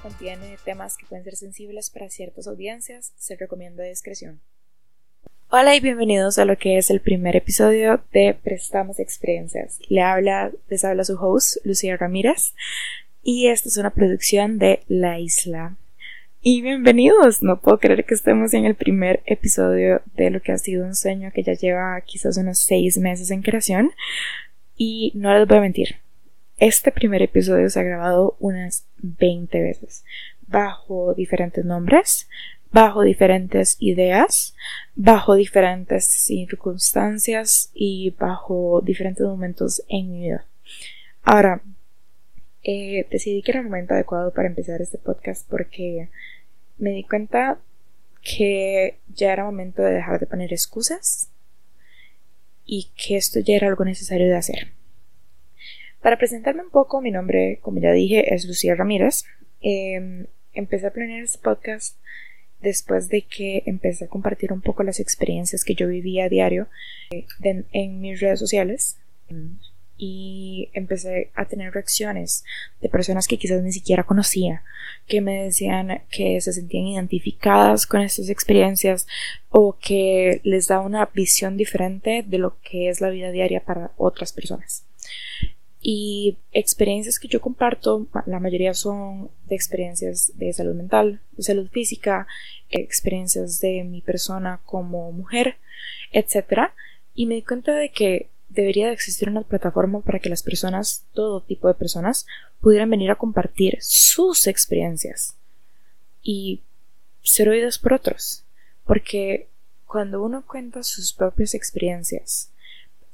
Contiene temas que pueden ser sensibles para ciertas audiencias, se recomienda discreción. Hola y bienvenidos a lo que es el primer episodio de Prestamos Experiencias. Le habla, les habla su host, Lucía Ramírez, y esta es una producción de La Isla. Y bienvenidos, no puedo creer que estemos en el primer episodio de lo que ha sido un sueño que ya lleva quizás unos seis meses en creación. Y no les voy a mentir, este primer episodio se ha grabado unas 20 veces, bajo diferentes nombres, bajo diferentes ideas, bajo diferentes circunstancias y bajo diferentes momentos en mi vida. Ahora, eh, decidí que era el momento adecuado para empezar este podcast porque me di cuenta que ya era momento de dejar de poner excusas y que esto ya era algo necesario de hacer. Para presentarme un poco, mi nombre, como ya dije, es Lucía Ramírez. Em, empecé a planear este podcast después de que empecé a compartir un poco las experiencias que yo vivía a diario eh, en mis redes sociales y empecé a tener reacciones de personas que quizás ni siquiera conocía, que me decían que se sentían identificadas con estas experiencias o que les da una visión diferente de lo que es la vida diaria para otras personas. Y experiencias que yo comparto, la mayoría son de experiencias de salud mental, de salud física, experiencias de mi persona como mujer, etc. Y me di cuenta de que debería de existir una plataforma para que las personas, todo tipo de personas, pudieran venir a compartir sus experiencias y ser oídas por otros. Porque cuando uno cuenta sus propias experiencias,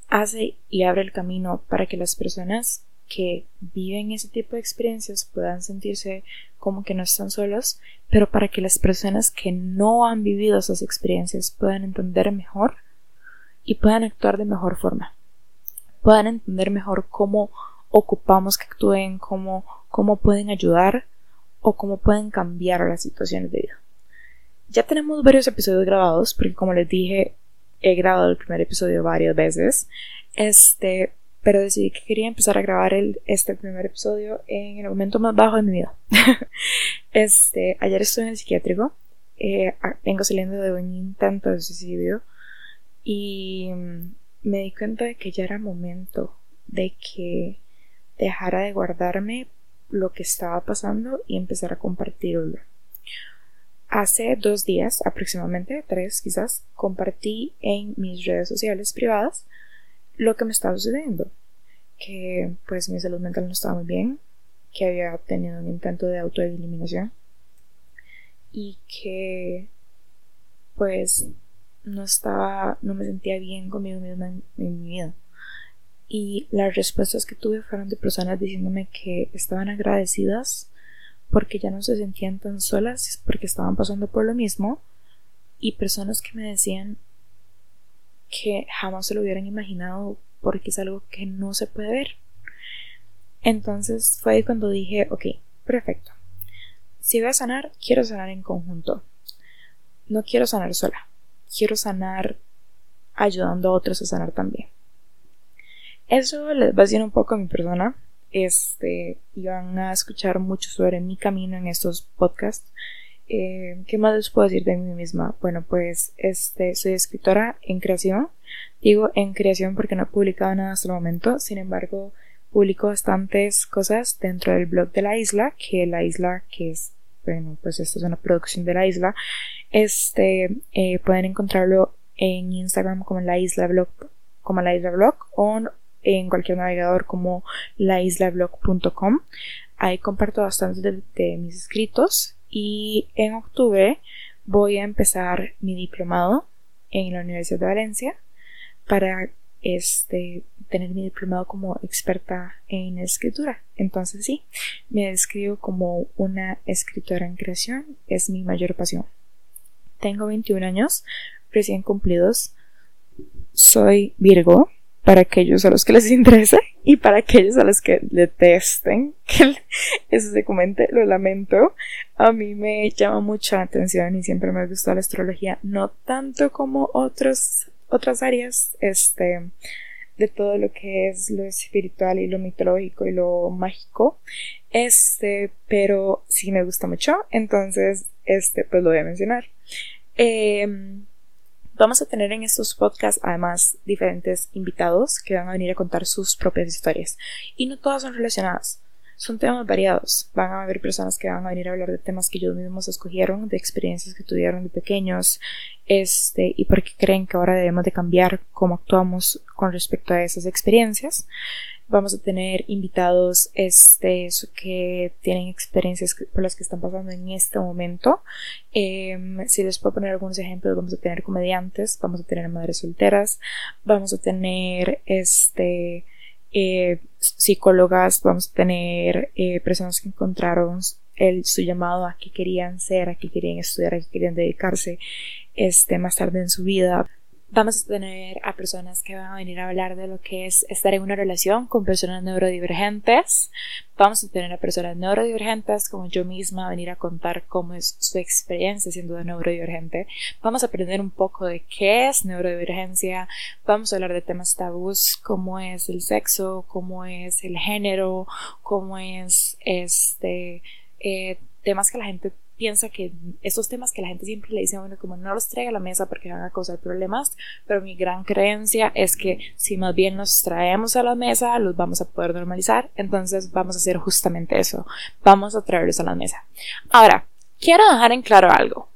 hace y abre el camino para que las personas que viven ese tipo de experiencias puedan sentirse como que no están solos, pero para que las personas que no han vivido esas experiencias puedan entender mejor y puedan actuar de mejor forma, puedan entender mejor cómo ocupamos que actúen, cómo, cómo pueden ayudar o cómo pueden cambiar las situaciones de vida. Ya tenemos varios episodios grabados, porque como les dije, he grabado el primer episodio varias veces. Este, pero decidí que quería empezar a grabar el, este primer episodio en el momento más bajo de mi vida. este, ayer estuve en el psiquiátrico. Eh, vengo saliendo de un intento de suicidio. Y me di cuenta de que ya era momento de que dejara de guardarme lo que estaba pasando y empezar a compartirlo. Hace dos días, aproximadamente tres quizás, compartí en mis redes sociales privadas lo que me estaba sucediendo. Que pues mi salud mental no estaba muy bien, que había tenido un intento de autoeliminación y que pues no estaba, no me sentía bien conmigo misma en, en mi vida. Y las respuestas que tuve fueron de personas diciéndome que estaban agradecidas porque ya no se sentían tan solas porque estaban pasando por lo mismo y personas que me decían que jamás se lo hubieran imaginado porque es algo que no se puede ver. Entonces fue cuando dije, ok, perfecto. Si voy a sanar, quiero sanar en conjunto. No quiero sanar sola. Quiero sanar ayudando a otros a sanar también. Eso les va a decir un poco a mi persona este, y van a escuchar mucho sobre mi camino en estos podcasts. Eh, ¿Qué más les puedo decir de mí misma? Bueno, pues este, soy escritora en creación. Digo en creación porque no he publicado nada hasta el momento. Sin embargo, publico bastantes cosas dentro del blog de la isla, que la isla, que es, bueno, pues esto es una producción de la isla. Este, eh, pueden encontrarlo en Instagram como la isla blog, como la isla blog, o en cualquier navegador como laislablog.com. Ahí comparto bastante de, mis escritos y en octubre voy a empezar mi diplomado en la Universidad de Valencia para este tener mi diplomado como experta en escritura. Entonces sí, me describo como una escritora en creación, es mi mayor pasión. Tengo 21 años, recién cumplidos. Soy Virgo, para aquellos a los que les interese y para aquellos a los que detesten que eso se comente, lo lamento. A mí me llama mucha atención y siempre me ha gustado la astrología, no tanto como otros, otras áreas este, de todo lo que es lo espiritual y lo mitológico y lo mágico. Este, pero sí me gusta mucho, entonces, este, pues lo voy a mencionar. Em, vamos a tener en estos podcasts además diferentes invitados que van a venir a contar sus propias historias y no todas son relacionadas son temas variados. Van a haber personas que van a venir a hablar de temas que ellos mismos escogieron, de experiencias que tuvieron de pequeños, este, y por qué creen que ahora debemos de cambiar cómo actuamos con respecto a esas experiencias. Vamos a tener invitados este, que tienen experiencias por las que están pasando en este momento. Em, si les puedo poner algunos ejemplos, vamos a tener comediantes, vamos a tener madres solteras, vamos a tener este, eh, psicólogas, vamos a tener eh, personas que encontraron el, su llamado a qué querían ser, a qué querían estudiar, a qué querían dedicarse este, más tarde en su vida. Vamos a tener a personas que van a venir a hablar de lo que es estar en una relación con personas neurodivergentes. Vamos a tener a personas neurodivergentes como yo misma a venir a contar cómo es su experiencia siendo neurodivergente. Vamos a aprender un poco de qué es neurodivergencia. Vamos a hablar de temas tabús, cómo es el sexo, cómo es el género, cómo es este eh, temas que la gente piensa que esos temas que la gente siempre le dice bueno, como no los traiga a la mesa porque van a causar problemas, pero mi gran creencia es que si más bien los traemos a la mesa, los vamos a poder normalizar, entonces vamos a hacer justamente eso, vamos a traerlos a la mesa. Ahora, quiero dejar en claro algo.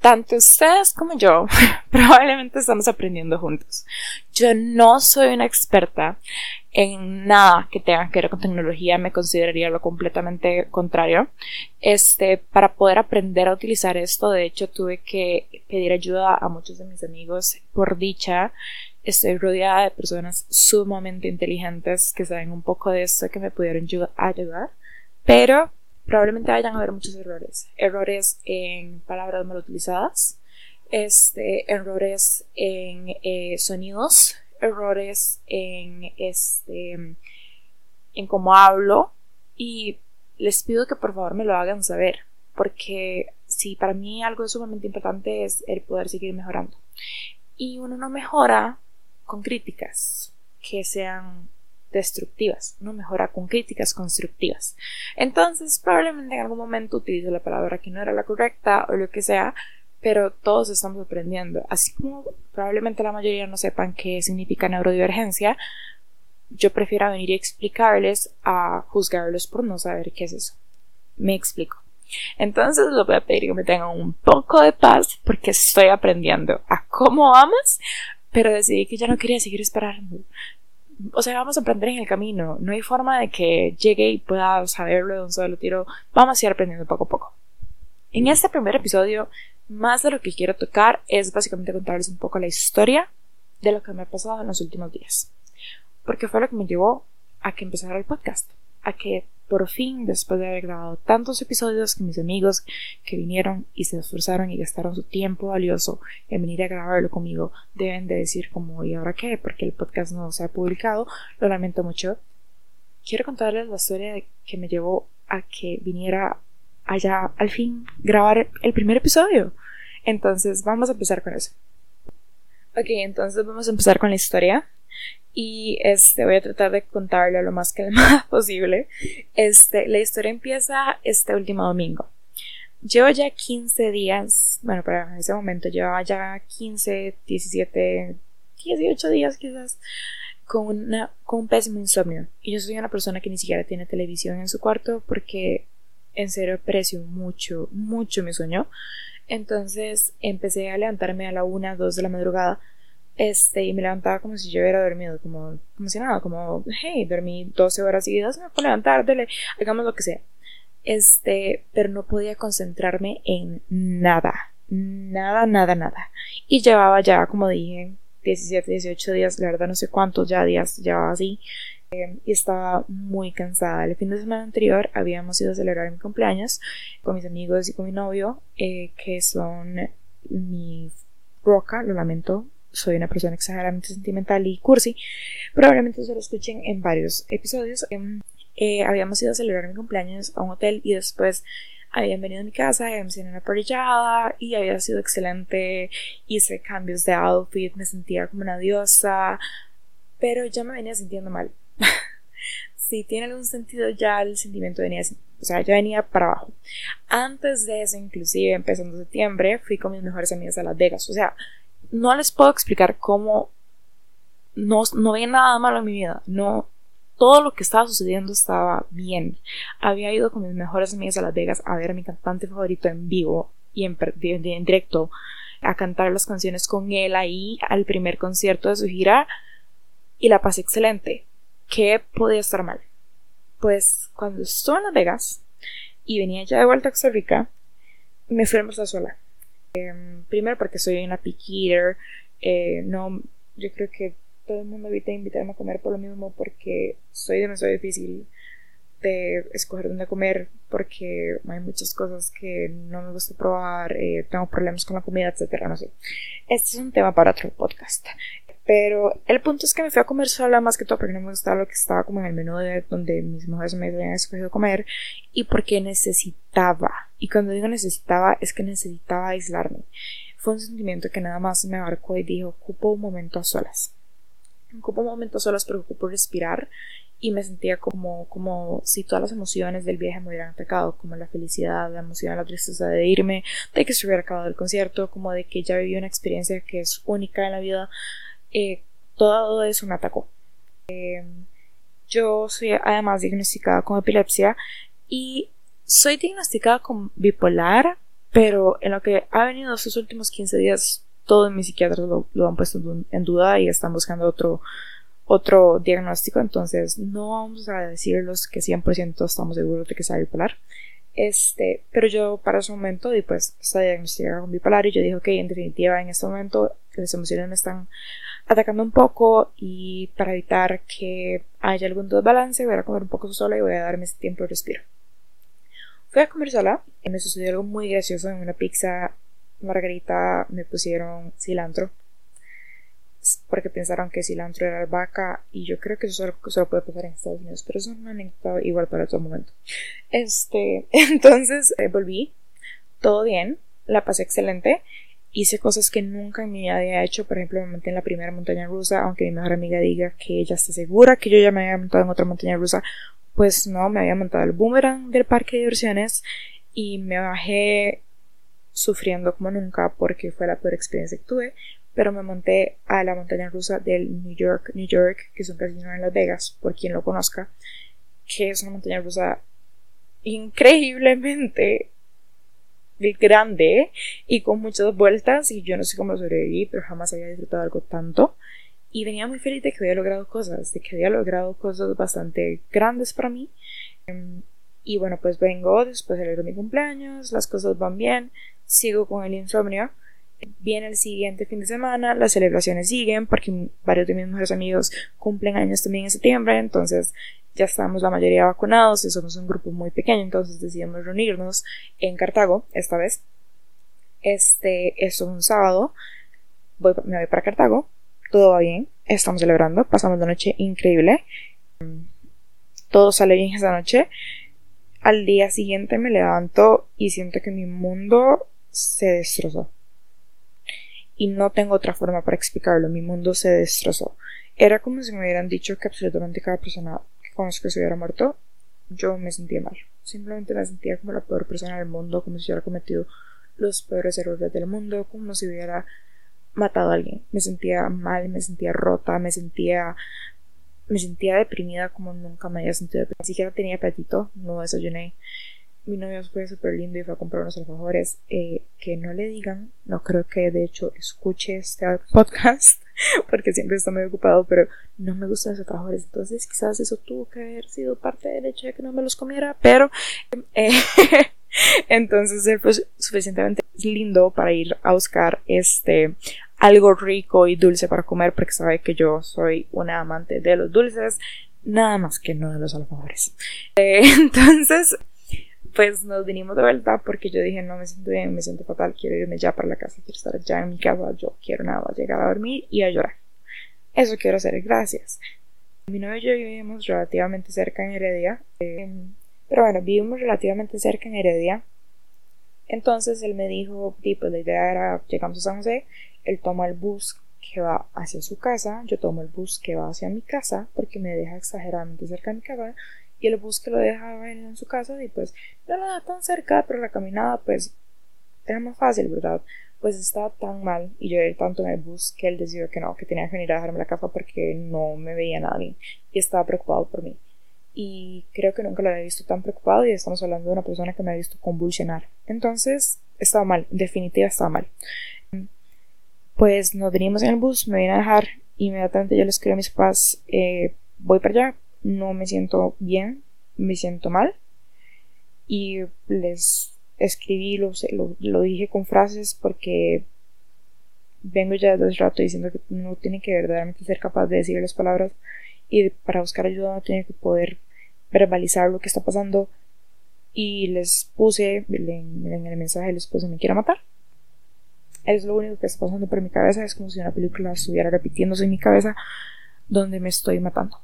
Tanto ustedes como yo probablemente estamos aprendiendo juntos. Yo no soy una experta en nada que tenga que ver con tecnología, me consideraría lo completamente contrario. Este, para poder aprender a utilizar esto, de hecho, tuve que pedir ayuda a muchos de mis amigos. Por dicha, estoy rodeada de personas sumamente inteligentes que saben un poco de esto, que me pudieron ayudar. Pero probablemente vayan a haber muchos errores. Errores en palabras mal utilizadas, este, errores en eh, sonidos, errores en este en cómo hablo y les pido que por favor me lo hagan saber porque si para mí algo sumamente importante es el poder seguir mejorando y uno no mejora con críticas que sean destructivas, uno mejora con críticas constructivas. Entonces, probablemente en algún momento utilice la palabra que no era la correcta o lo que sea, pero todos estamos aprendiendo. Así como probablemente la mayoría no sepan qué significa neurodivergencia, yo prefiero venir y explicarles a juzgarlos por no saber qué es eso. Me explico. Entonces les voy a pedir que me tengan un poco de paz porque estoy aprendiendo a cómo amas, pero decidí que ya no quería seguir esperando. O sea, vamos a aprender en el camino. No hay forma de que llegue y pueda saberlo de un solo tiro. Vamos a ir aprendiendo poco a poco. En este primer episodio más de lo que quiero tocar es básicamente contarles un poco la historia de lo que me ha pasado en los últimos días. Porque fue lo que me llevó a que empezara el podcast. A que por fin, después de haber grabado tantos episodios que mis amigos que vinieron y se esforzaron y gastaron su tiempo valioso en venir a grabarlo conmigo, deben de decir como, ¿y ahora qué? Porque el podcast no se ha publicado. Lo lamento mucho. Quiero contarles la historia que me llevó a que viniera allá al fin grabar el primer episodio. Entonces vamos a empezar con eso. Ok, entonces vamos a empezar con la historia. Y este, voy a tratar de contarlo lo más calmada posible. Este, la historia empieza este último domingo. Llevo ya 15 días, bueno, para ese momento llevaba ya 15, 17, 18 días quizás con, una, con un pésimo insomnio. Y yo soy una persona que ni siquiera tiene televisión en su cuarto porque en serio aprecio mucho, mucho mi sueño. Entonces empecé a levantarme a la una, dos de la madrugada. Este, y me levantaba como si yo hubiera dormido, como, como si nada, como, hey, dormí 12 horas seguidas, me puedo levantar, dale, hagamos lo que sea. Este, pero no podía concentrarme en nada, nada, nada, nada. Y llevaba ya, como dije, 17, 18 días, la verdad no sé cuántos ya días llevaba así, Em, y estaba muy cansada. El fin de semana anterior habíamos ido a celebrar mi cumpleaños con mis amigos y con mi novio, eh, que son mi roca, lo lamento, soy una persona exageradamente sentimental y cursi, probablemente se lo escuchen en varios episodios. Em, eh, habíamos ido a celebrar mi cumpleaños a un hotel y después habían venido a mi casa, habíamos tenido una parrillada y había sido excelente. Hice cambios de outfit, me sentía como una diosa, pero ya me venía sintiendo mal. si tiene algún sentido, ya el sentimiento venía, o sea, ya venía para abajo. Antes de eso, inclusive, empezando septiembre, fui con mis mejores amigas a Las Vegas. O sea, no les puedo explicar cómo no, no nada malo en mi vida. No, todo lo que estaba sucediendo estaba bien. Había ido con mis mejores amigas a Las Vegas a ver a mi cantante favorito en vivo y en, en directo a cantar las canciones con él ahí al primer concierto de su gira y la pasé excelente. ¿Qué podía estar mal? Pues cuando estuve en Las Vegas y venía ya de vuelta a Costa Rica, me fui a sola. Em, primero porque soy una picky eater, eh, no, yo creo que todo el mundo evita invitarme a comer por lo mismo porque soy demasiado difícil de escoger dónde comer porque hay muchas cosas que no me gusta probar, eh, tengo problemas con la comida, etcétera, no sé. Este es un tema para otro podcast. Pero el punto es que me fui a comer sola más que todo porque no me gustaba lo que estaba como en el menú de donde mis mujeres me habían escogido comer y porque necesitaba. Y cuando digo necesitaba es que necesitaba aislarme. Fue un sentimiento que nada más me abarcó y dijo, ocupo un momento a solas ocupo momentos solos pero ocupo respirar y me sentía como, como si todas las emociones del viaje me hubieran atacado, como la felicidad, la emoción, la tristeza de irme, de que se hubiera acabado el concierto, como de que ya viví una experiencia que es única en la vida, eh, todo eso me atacó. Eh, yo soy además diagnosticada con epilepsia y soy diagnosticada con bipolar, pero en lo que ha venido estos últimos 15 días todos mis psiquiatras lo, han puesto en duda y están buscando otro, otro diagnóstico, entonces no vamos a decirlos que 100% estamos seguros de que sea bipolar. Este, pero yo para ese momento y pues está diagnosticada con bipolar y yo dije, ok, en definitiva en este momento las emociones me están atacando un poco y para evitar que haya algún desbalance voy a comer un poco sola y voy a darme ese tiempo de respiro. Fui a comer sola y me sucedió algo muy gracioso en una pizza margarita me pusieron cilantro porque pensaron que cilantro era albahaca y yo creo que eso solo, puede pasar en Estados Unidos pero eso no anécdota igual para todo momento este entonces eh, volví todo bien la pasé excelente hice cosas que nunca en mi vida había hecho. Por ejemplo me monté en la primera montaña rusa aunque mi mejor amiga diga que ella está segura que yo ya me había montado en otra montaña rusa pues no me había montado el boomerang del parque de diversiones y me bajé sufriendo como nunca porque fue la peor experiencia que tuve, pero me monté a la montaña rusa del New York, New York, que es un casino en Las Vegas, por quien lo conozca, que es una montaña rusa increíblemente grande y con muchas vueltas y yo no sé cómo sobreviví, pero jamás había disfrutado algo tanto y venía muy feliz de que había logrado cosas, de que había logrado cosas bastante grandes para mí. Em, y bueno, pues vengo después de mi cumpleaños, las cosas van bien, sigo con el insomnio. Viene el siguiente fin de semana, las celebraciones siguen porque varios de mis mejores amigos cumplen años también en septiembre, entonces ya estamos la mayoría vacunados y somos un grupo muy pequeño, entonces decidimos reunirnos en Cartago esta vez. Este es un sábado, voy, me voy para Cartago, todo va bien, estamos celebrando, pasamos la noche increíble, todo sale bien esa noche. Al día siguiente me levanto y siento que mi mundo se destrozó. Y no tengo otra forma para explicarlo, mi mundo se destrozó. Era como si me hubieran dicho que absolutamente cada persona que conozco se hubiera muerto. Yo me sentía mal. Simplemente me sentía como la peor persona del mundo, como si hubiera cometido los peores errores del mundo, como si hubiera matado a alguien. Me sentía mal, me sentía rota, me sentía me sentía deprimida como nunca me había sentido Ni siquiera tenía apetito, no desayuné mi novio fue súper lindo y fue a comprar unos alfajores. Eh, que no le digan, no creo que de hecho escuche este podcast, porque siempre está muy ocupado, pero no me gustan los alfajores. Entonces, quizás eso tuvo que haber sido parte del hecho de que no me los comiera, pero. Eh, entonces él fue suficientemente lindo para ir a buscar este algo rico y dulce para comer porque sabe que yo soy una amante de los dulces nada más que no de los alfajores eh, entonces pues nos vinimos de vuelta porque yo dije, no me siento bien, me siento fatal, quiero irme ya para la casa, quiero estar ya en mi casa, yo quiero nada más llegar a dormir y a llorar. Eso quiero hacer, gracias. Mi novio y yo vivimos relativamente cerca en Heredia, eh, pero bueno, vivimos relativamente cerca en Heredia. Entonces él me dijo, tipo, la idea era, llegamos a San José, él toma el bus que va hacia su casa, yo tomo el bus que va hacia mi casa porque me deja exageradamente cerca de mi casa y el bus que lo deja en su casa y pues no lo da tan cerca, pero la caminada pues era más fácil, ¿verdad? Pues estaba tan mal y yo era tanto en el bus que él decidió que no, que tenía que venir a dejarme la casa porque no me veía nada bien y estaba preocupado por mí. Y creo que nunca lo había visto tan preocupado y estamos hablando de una persona que me ha visto convulsionar. Entonces, estaba mal, definitivamente estaba mal. Pues nos venimos en el bus, me vine a dejar, inmediatamente yo le escribí a mis papás, eh, voy para allá, no me siento bien, me siento mal. Y les escribí, lo, lo, dije con frases porque vengo ya desde hace rato diciendo que no tiene que verdaderamente ser capaz de decir las palabras y para buscar ayuda no tiene que poder verbalizar lo que está pasando. Y les puse en, el mensaje les puse me quiero matar es lo único que está pasando por mi cabeza es como si una película estuviera repitiéndose en mi cabeza donde me estoy matando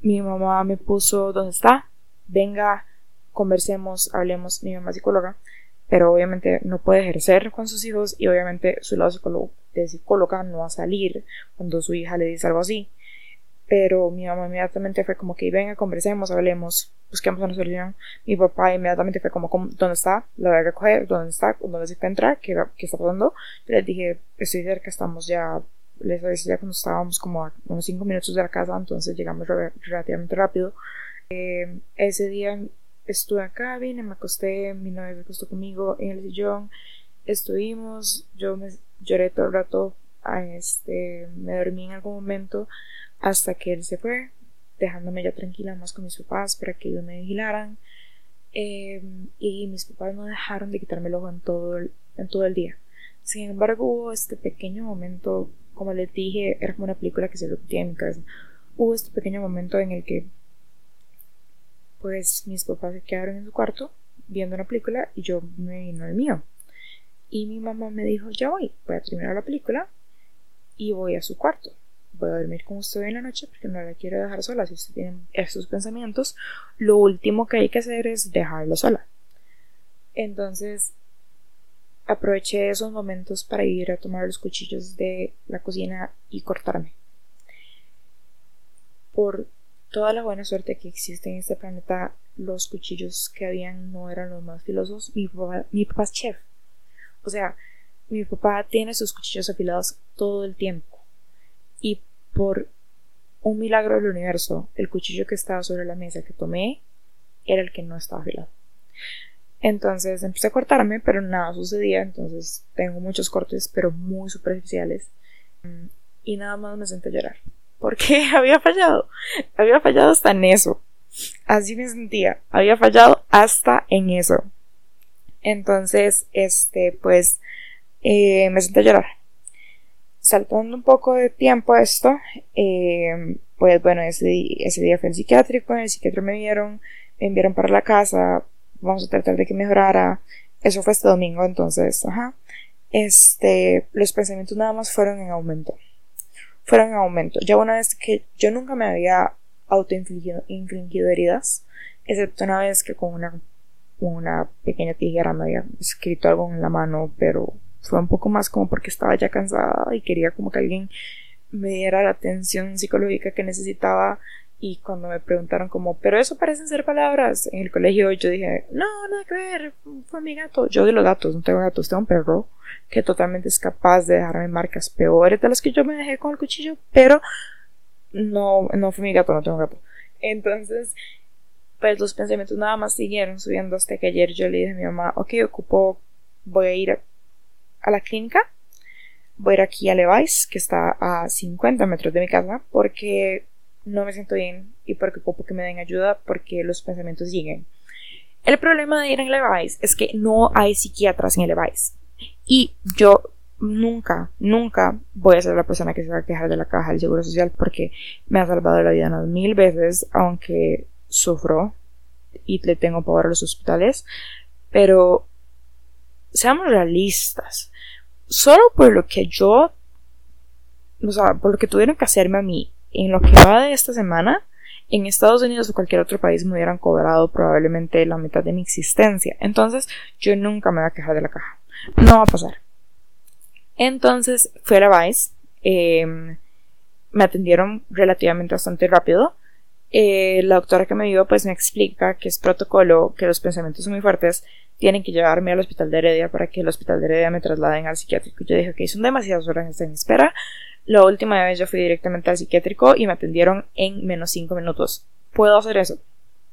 mi mamá me puso dónde está venga conversemos hablemos mi mamá es psicóloga pero obviamente no puede ejercer con sus hijos y obviamente su lado de psicóloga no va a salir cuando su hija le dice algo así pero mi mamá inmediatamente fue como que venga, conversemos, hablemos, busquemos una solución. Mi papá inmediatamente fue como, ¿dónde está? Lo voy a recoger, ¿dónde está? ¿Dónde se encuentra? ¿Qué, ¿Qué está pasando? Les dije, estoy cerca, estamos ya, les decía cuando estábamos como a unos 5 minutos de la casa, entonces llegamos relativamente rápido. Eh, ese día estuve acá, vine, me acosté, mi novia se acostó conmigo en el sillón, estuvimos, yo me lloré todo el rato, este, me dormí en algún momento, hasta que él se fue, dejándome ya tranquila más con mis papás para que ellos me vigilaran. Em, y mis papás no dejaron de quitarme el ojo en todo el, en todo el día. Sin embargo, hubo este pequeño momento, como les dije, era como una película que se repetía en mi cabeza. Hubo este pequeño momento en el que, pues, mis papás se quedaron en su cuarto viendo una película y yo me vino al mío. Y mi mamá me dijo, ya voy, voy a terminar la película y voy a su cuarto voy a dormir con usted en la noche porque no la quiero dejar sola. Si usted tiene estos pensamientos, lo último que hay que hacer es dejarlo sola. Entonces, aproveché esos momentos para ir a tomar los cuchillos de la cocina y cortarme. Por toda la buena suerte que existe en este planeta, los cuchillos que habían no eran los más filosos. Mi papá, mi papá es chef. O sea, mi papá tiene sus cuchillos afilados todo el tiempo. Y por un milagro del universo, el cuchillo que estaba sobre la mesa que tomé era el que no estaba afilado. Entonces empecé a cortarme, pero nada sucedía. Entonces tengo muchos cortes, pero muy superficiales. Y nada más me senté a llorar. Porque había fallado. Había fallado hasta en eso. Así me sentía. Había fallado hasta en eso. Entonces, este, pues, eh, me senté a llorar saltando un poco de tiempo esto, eh, pues bueno, ese, ese día fue el psiquiátrico, en el psiquiatra me vieron, me enviaron para la casa, vamos a tratar de que mejorara. Eso fue este domingo, entonces, ajá. Este, los pensamientos nada más fueron en aumento. Fueron en aumento. Ya una vez que yo nunca me había autoinfligido infligido heridas, excepto una vez que con una, una pequeña tijera me había escrito algo en la mano, pero fue un poco más como porque estaba ya cansada y quería como que alguien me diera la atención psicológica que necesitaba y cuando me preguntaron como, pero eso parecen ser palabras en el colegio, yo dije, no, nada que ver, fue mi gato. Yo de los gatos, no tengo gatos, tengo un perro que totalmente es capaz de dejarme marcas peores de las que yo me dejé con el cuchillo, pero no, no fue mi gato, no tengo gato. Entonces, pues los pensamientos nada más siguieron subiendo hasta que ayer yo le dije a mi mamá, ok, ocupo, voy a ir a la clínica. Voy a ir aquí a Levi's, que está a 50 metros de mi casa, porque no me siento bien y porque que me den ayuda porque los pensamientos siguen. El problema de ir en Levi's es que no hay psiquiatras en Levi's. Y yo nunca, nunca voy a ser la persona que se va a quejar de la caja del Seguro Social porque me ha salvado la vida unas mil veces, aunque sufro y le tengo pavor a los hospitales. Pero seamos realistas. Solo por lo que yo, o sea, por lo que tuvieron que hacerme a mí en lo que va de esta semana, en Estados Unidos o cualquier otro país me hubieran cobrado probablemente la mitad de mi existencia. Entonces, yo nunca me voy a quejar de la caja. No va a pasar. Entonces fui a la Vice. Em, me atendieron relativamente bastante rápido. Eh, la doctora que me vio pues me explica que es protocolo, que los pensamientos son muy fuertes, tienen que llevarme al hospital de Heredia para que el hospital de Heredia me trasladen al psiquiátrico. Yo dije que son demasiadas horas en espera. La última vez yo fui directamente al psiquiátrico y me atendieron en menos 5 minutos. ¿Puedo hacer eso?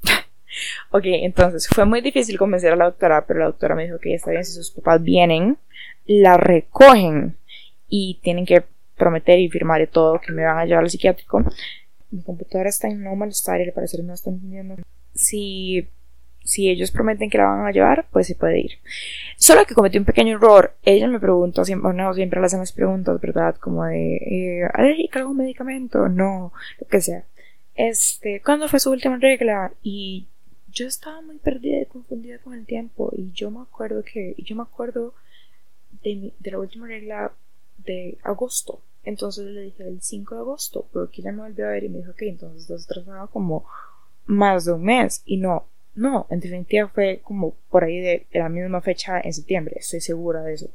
ok, entonces fue muy difícil convencer a la doctora, pero la doctora me dijo que está bien si sus papás vienen, la recogen y tienen que prometer y firmar y todo que me van a llevar al psiquiátrico mi computadora está en no malestar y al parecer no está entendiendo. Si, si ellos prometen que la van a llevar, pues se puede ir. Solo que cometí un pequeño error. Ella me preguntó, siempre, no, siempre le hacen las preguntas, ¿verdad? Como de, eh, ¿alérgica a algún medicamento? No, lo que sea. Este, ¿cuándo fue su última regla? Y yo estaba muy perdida y confundida con el tiempo. Y yo me acuerdo que, yo me acuerdo de, la última regla de agosto. Entonces le dije el 5 de agosto, porque ella me volvió a ver y me dijo que entonces entonces trazaba como más de un mes. Y no, no, en definitiva fue como por ahí de, la misma fecha en septiembre, estoy segura de eso.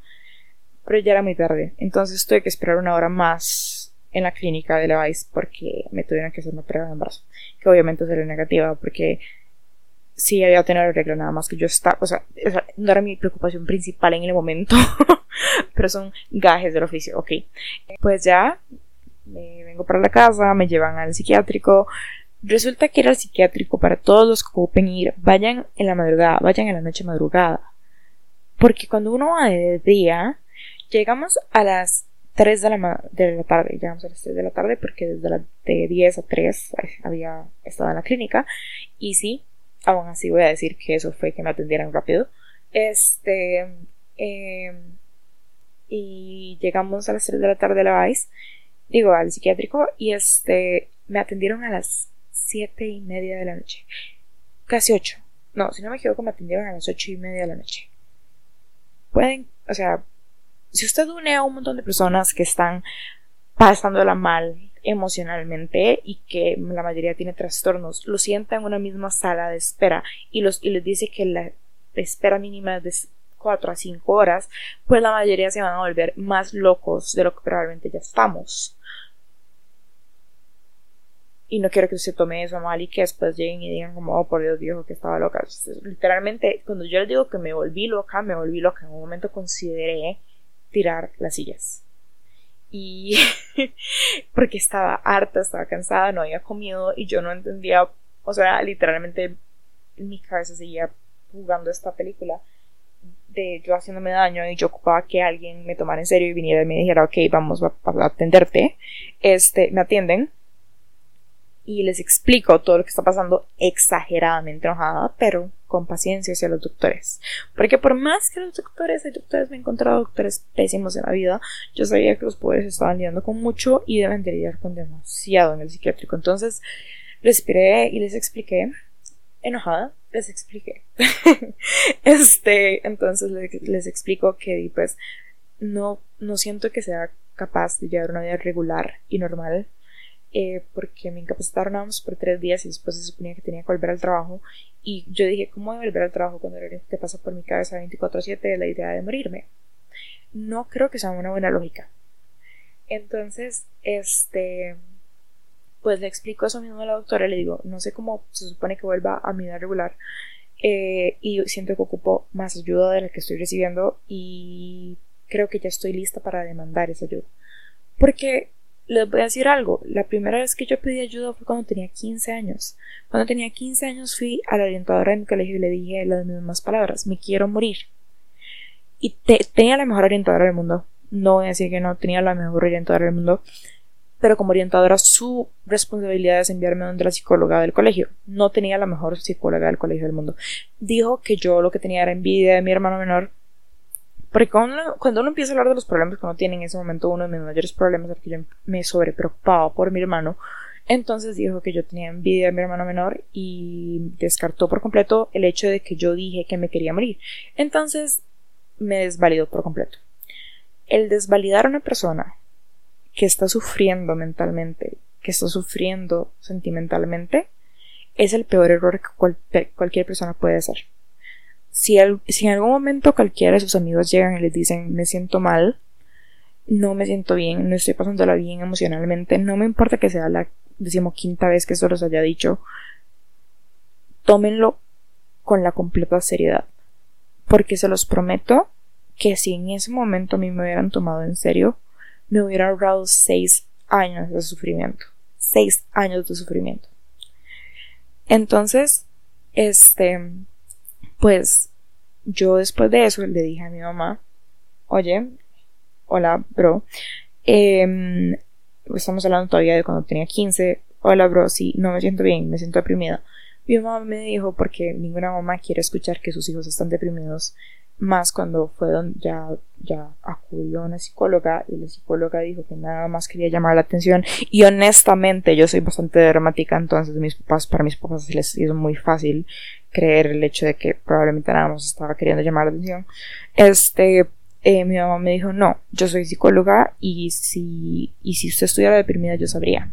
Pero ya era muy tarde, entonces tuve que esperar una hora más en la clínica de la Vice porque me tuvieron que hacer una prueba de embarazo, que obviamente sería negativa porque sí había tenido el regla nada más que yo estaba, o sea, no era mi preocupación principal en el momento, pero son gajes del oficio, ok. Pues ya, me vengo para la casa, me llevan al psiquiátrico. Resulta que era psiquiátrico para todos los que ocupen ir, vayan en la madrugada, vayan en la noche madrugada. Porque cuando uno va de día, llegamos a las 3 de la, de la tarde, llegamos a las 3 de la tarde porque desde las de 10 a 3 había estado en la clínica y sí, aún así voy a decir que eso fue que me atendieran rápido. Este, eh, y llegamos a las 3 de la tarde a la VICE, digo, al psiquiátrico, y este, me atendieron a las 7 y media de la noche. Casi 8. No, si no me equivoco, me atendieron a las 8 y media de la noche. Pueden, o sea, si usted une a un montón de personas que están pasándola mal emocionalmente y que la mayoría tiene trastornos, lo sienta en una misma sala de espera y, los, y les dice que la espera mínima es de 4 a 5 horas, pues la mayoría se van a volver más locos de lo que probablemente ya estamos. Y no quiero que se tome eso mal y que después lleguen y digan como, oh, por Dios, viejo, que estaba loca. Literalmente, cuando yo les digo que me volví loca, me volví loca. En un momento consideré tirar las sillas. Y porque estaba harta, estaba cansada, no había comido y yo no entendía, o sea, literalmente mi cabeza seguía jugando esta película de yo haciéndome daño y yo ocupaba que alguien me tomara en serio y viniera y me dijera, ok, vamos a, atenderte, este, me atienden y les explico todo lo que está pasando exageradamente enojada, pero con paciencia hacia los doctores. Porque por más que los doctores, hay doctores, me he encontrado doctores pésimos en la vida, yo sabía que los poderes estaban lidiando con mucho y deben de lidiar con demasiado en el psiquiátrico. Entonces, respiré y les expliqué enojada, les expliqué. este, entonces les, explico que pues no, no siento que sea capaz de llevar una vida regular y normal. Eh, porque me incapacitaron por tres días y después se suponía que tenía que volver al trabajo y yo dije, ¿cómo voy a volver al trabajo cuando lo que pasa por mi cabeza 24/7 la idea de morirme? No creo que sea una buena lógica. Entonces, este, pues le explico eso mismo a la doctora, le digo, no sé cómo se supone que vuelva a mi edad regular eh, y siento que ocupo más ayuda de la que estoy recibiendo y creo que ya estoy lista para demandar esa ayuda. Porque les voy a decir algo, la primera vez que yo pedí ayuda fue cuando tenía 15 años. Cuando tenía 15 años fui a la orientadora de mi colegio y le dije las mismas palabras, me quiero morir. Y tenía la mejor orientadora del mundo. No voy a decir que no tenía la mejor orientadora del mundo, pero como orientadora su responsabilidad es enviarme donde la psicóloga del colegio. No tenía la mejor psicóloga del colegio del mundo. Dijo que yo lo que tenía era envidia de mi hermano menor. Porque cuando uno, empieza a hablar de los problemas que uno tiene en ese momento, uno de mis mayores problemas era que yo me sobrepreocupaba por mi hermano. Entonces dijo que yo tenía envidia de mi hermano menor y descartó por completo el hecho de que yo dije que me quería morir. Entonces me desvalidó por completo. El desvalidar a una persona que está sufriendo mentalmente, que está sufriendo sentimentalmente, es el peor error que cualquier persona puede hacer. Si, si, en algún momento cualquiera de sus amigos llegan y les dicen me siento mal, no me siento bien, no estoy pasándola bien emocionalmente, no me importa que sea la decimoquinta vez que eso los haya dicho, tómenlo con la completa seriedad, porque se los prometo que si en ese momento a mí me hubieran tomado en serio, me hubiera ahorrado seis años de sufrimiento, seis años de sufrimiento. Entonces, este, pues yo después de eso le dije a mi mamá, oye, hola, bro, em, estamos hablando todavía de cuando tenía 15, hola, bro, sí, no me siento bien, me siento deprimida. Mi mamá me dijo, porque ninguna mamá quiere escuchar que sus hijos están deprimidos, más cuando fue donde ya, ya acudió a una psicóloga y la psicóloga dijo que nada más quería llamar la atención y honestamente yo soy bastante dramática entonces mis papás para mis papás les hizo muy fácil creer el hecho de que probablemente nada más estaba queriendo llamar la atención este eh, mi mamá me dijo no yo soy psicóloga y si y si usted estuviera deprimida yo sabría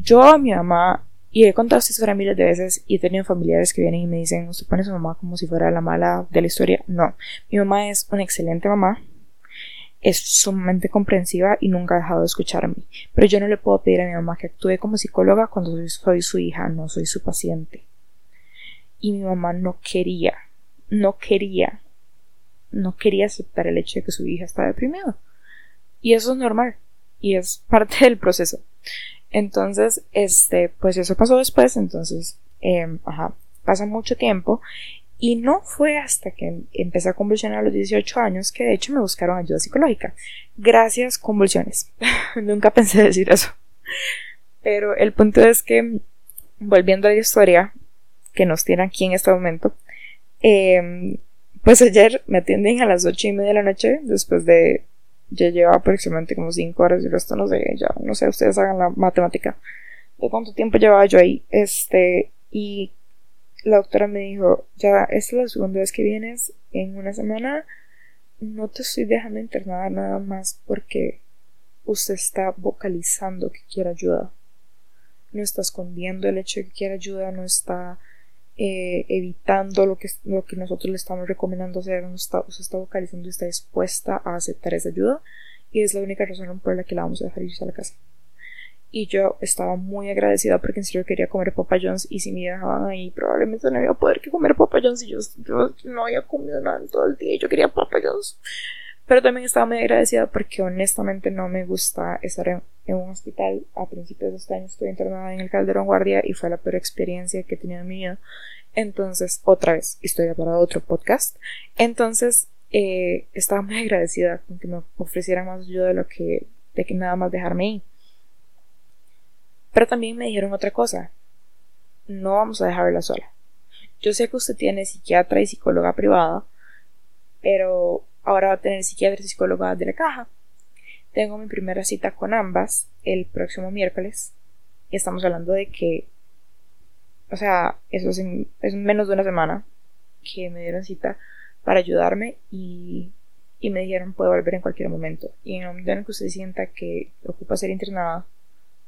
yo a mi mamá y he contado esta historia miles de veces y he tenido familiares que vienen y me dicen, ¿usted pone a su mamá como si fuera la mala de la historia? No, mi mamá es una excelente mamá, es sumamente comprensiva y nunca ha dejado de escucharme. Pero yo no le puedo pedir a mi mamá que actúe como psicóloga cuando soy su hija, no soy su paciente. Y mi mamá no quería, no quería, no quería aceptar el hecho de que su hija estaba deprimida. Y eso es normal y es parte del proceso. Entonces, este, pues eso pasó después, entonces, eh, ajá, pasa mucho tiempo y no fue hasta que empecé a convulsionar a los 18 años que de hecho me buscaron ayuda psicológica. Gracias, convulsiones. Nunca pensé decir eso. Pero el punto es que, volviendo a la historia que nos tiene aquí en este momento, eh, pues ayer me atienden a las 8 y media de la noche después de ya lleva aproximadamente como 5 horas y el resto no sé, ya no sé, ustedes hagan la matemática de cuánto tiempo llevaba yo ahí. Este, y la doctora me dijo, ya, esta es la segunda vez que vienes en una semana, no te estoy dejando internada nada más porque usted está vocalizando que quiere ayuda. No está escondiendo el hecho de que quiere ayuda, no está eh, evitando lo que, lo que nosotros le estamos recomendando hacer, no está, se está vocalizando y está dispuesta a aceptar esa ayuda y es la única razón por la que la vamos a dejar irse a la casa. Y yo estaba muy agradecida porque en serio quería comer Papa John's y si me dejaban ahí probablemente no iba a poder que comer Papa John's y yo, no había comido nada en todo el día y yo quería Papa John's. Pero también estaba muy agradecida porque honestamente no me gusta estar en, en, un hospital. A principios de este año estuve internada en el Calderón Guardia y fue la peor experiencia que he tenido en mi vida. Entonces, otra vez, historia para otro podcast. Entonces, eh, estaba muy agradecida con que me ofrecieran más ayuda de lo que, de que nada más dejarme ahí. Pero también me dijeron otra cosa. No vamos a dejarla sola. Yo sé que usted tiene psiquiatra y psicóloga privada, pero ahora va a tener psiquiatra y psicóloga de la caja. Tengo mi primera cita con ambas el próximo miércoles. Y estamos hablando de que o sea, eso es, en, es menos de una semana que me dieron cita para ayudarme y, y me dijeron puede volver en cualquier momento. Y en el momento en que usted sienta que ocupa ser internada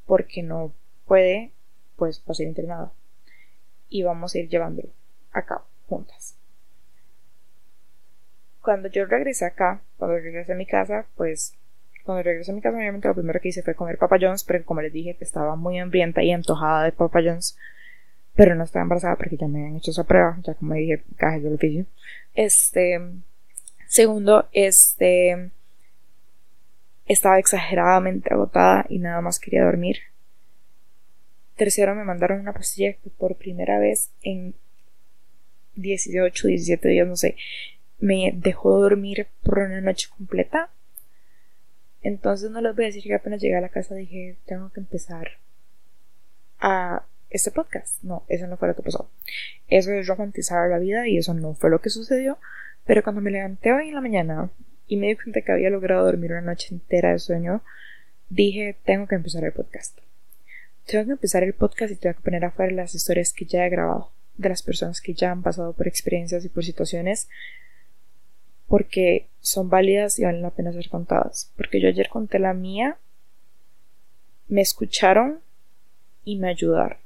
porque no puede, pues va a ser internada. Y vamos a ir llevándolo a cabo juntas. Cuando yo regresé acá, cuando regresé a mi casa, pues cuando regresé a mi casa, obviamente lo primero que hice fue comer Papa John's, pero como les dije estaba muy hambrienta y antojada de Papa John's, pero no estaba embarazada porque ya me han hecho esa prueba, ya como dije, cajes del oficio. Este, segundo, este, estaba exageradamente agotada y nada más quería dormir. Tercero, me mandaron una pastilla que por primera vez en 18, 17 días, no sé, me dejó dormir por una noche completa. Entonces no les voy a decir que apenas llegué a la casa dije, tengo que empezar a este podcast. No, eso no fue lo que pasó. Eso es romantizar la vida y eso no fue lo que sucedió. Pero cuando me levanté hoy en la mañana y me di cuenta que había logrado dormir una noche entera de sueño, dije, tengo que empezar el podcast. Tengo que empezar el podcast y tengo que poner afuera las historias que ya he grabado, de las personas que ya han pasado por experiencias y por situaciones, porque son válidas y valen la pena ser contadas. Porque yo ayer conté la mía, me escucharon y me ayudaron.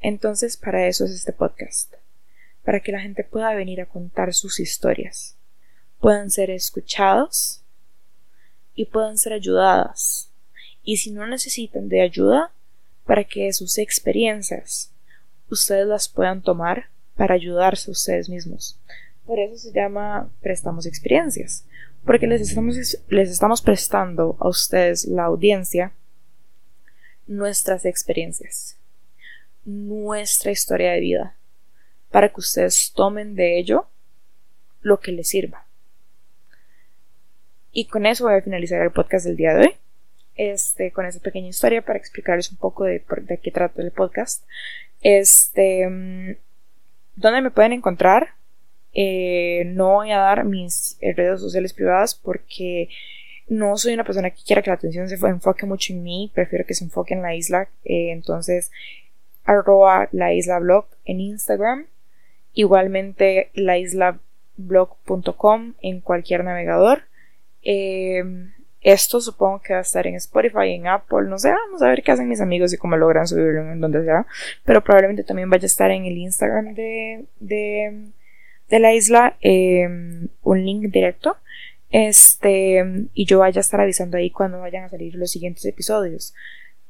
Entonces, para eso es este podcast, para que la gente pueda venir a contar sus historias, puedan ser escuchadas y puedan ser ayudadas. Y si no necesitan de ayuda, para que sus experiencias ustedes las puedan tomar para ayudarse ustedes mismos. Por eso se llama prestamos experiencias, porque les estamos, les estamos prestando a ustedes, la audiencia, nuestras experiencias, nuestra historia de vida, para que ustedes tomen de ello lo que les sirva. Y con eso voy a finalizar el podcast del día de hoy. Este, con esta pequeña historia para explicarles un poco de, de qué trata el podcast. Este, mm, ¿dónde me pueden encontrar? Eh, no voy a dar mis redes sociales privadas porque no soy una persona que quiera que la atención se enfoque mucho en mí, prefiero que se enfoque en la isla. Eh, entonces, arroba la isla en Instagram, igualmente laislablog.com en cualquier navegador. Eh, esto supongo que va a estar en Spotify, en Apple, no sé, vamos a ver qué hacen mis amigos y cómo logran subirlo en donde sea. Pero probablemente también vaya a estar en el Instagram de, de, de la isla em, un link directo. Este, y yo vaya a estar avisando ahí cuando vayan a salir los siguientes episodios.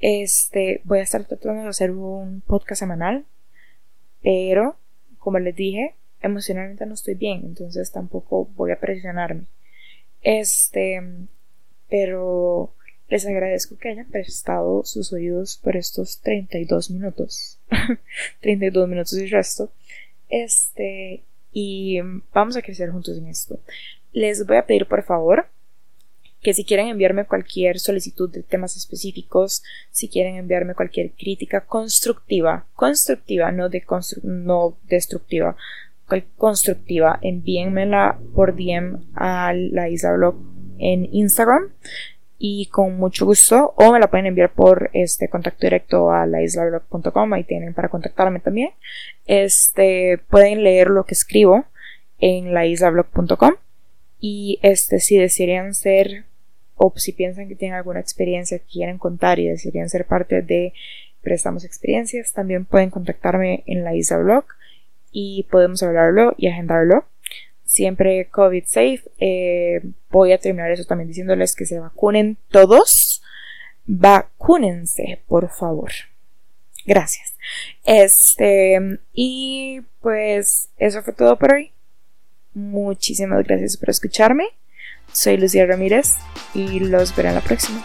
Este, voy a estar tratando de hacer un podcast semanal, pero como les dije, emocionalmente no estoy bien, entonces tampoco voy a presionarme. Este, pero les agradezco que hayan prestado sus oídos por estos 32 minutos. 32 minutos y resto. Este, y vamos a crecer juntos en esto. Les voy a pedir por favor que si quieren enviarme cualquier solicitud de temas específicos, si quieren enviarme cualquier crítica constructiva, constructiva, no, de no destructiva, constructiva, envíenmela por DM a la Isla Blog en Instagram y con mucho gusto o me la pueden enviar por este contacto directo a laislablog.com ahí tienen para contactarme también. Este pueden leer lo que escribo en laislablog.com y este si desearían ser o si piensan que tienen alguna experiencia que quieren contar y desearían ser parte de prestamos experiencias también pueden contactarme en la isla y podemos hablarlo y agendarlo siempre COVID safe. Eh, voy a terminar eso también diciéndoles que se vacunen todos. Vacúnense, por favor. Gracias. Este, y pues eso fue todo por hoy. Muchísimas gracias por escucharme. Soy Lucía Ramírez y los veré en la próxima.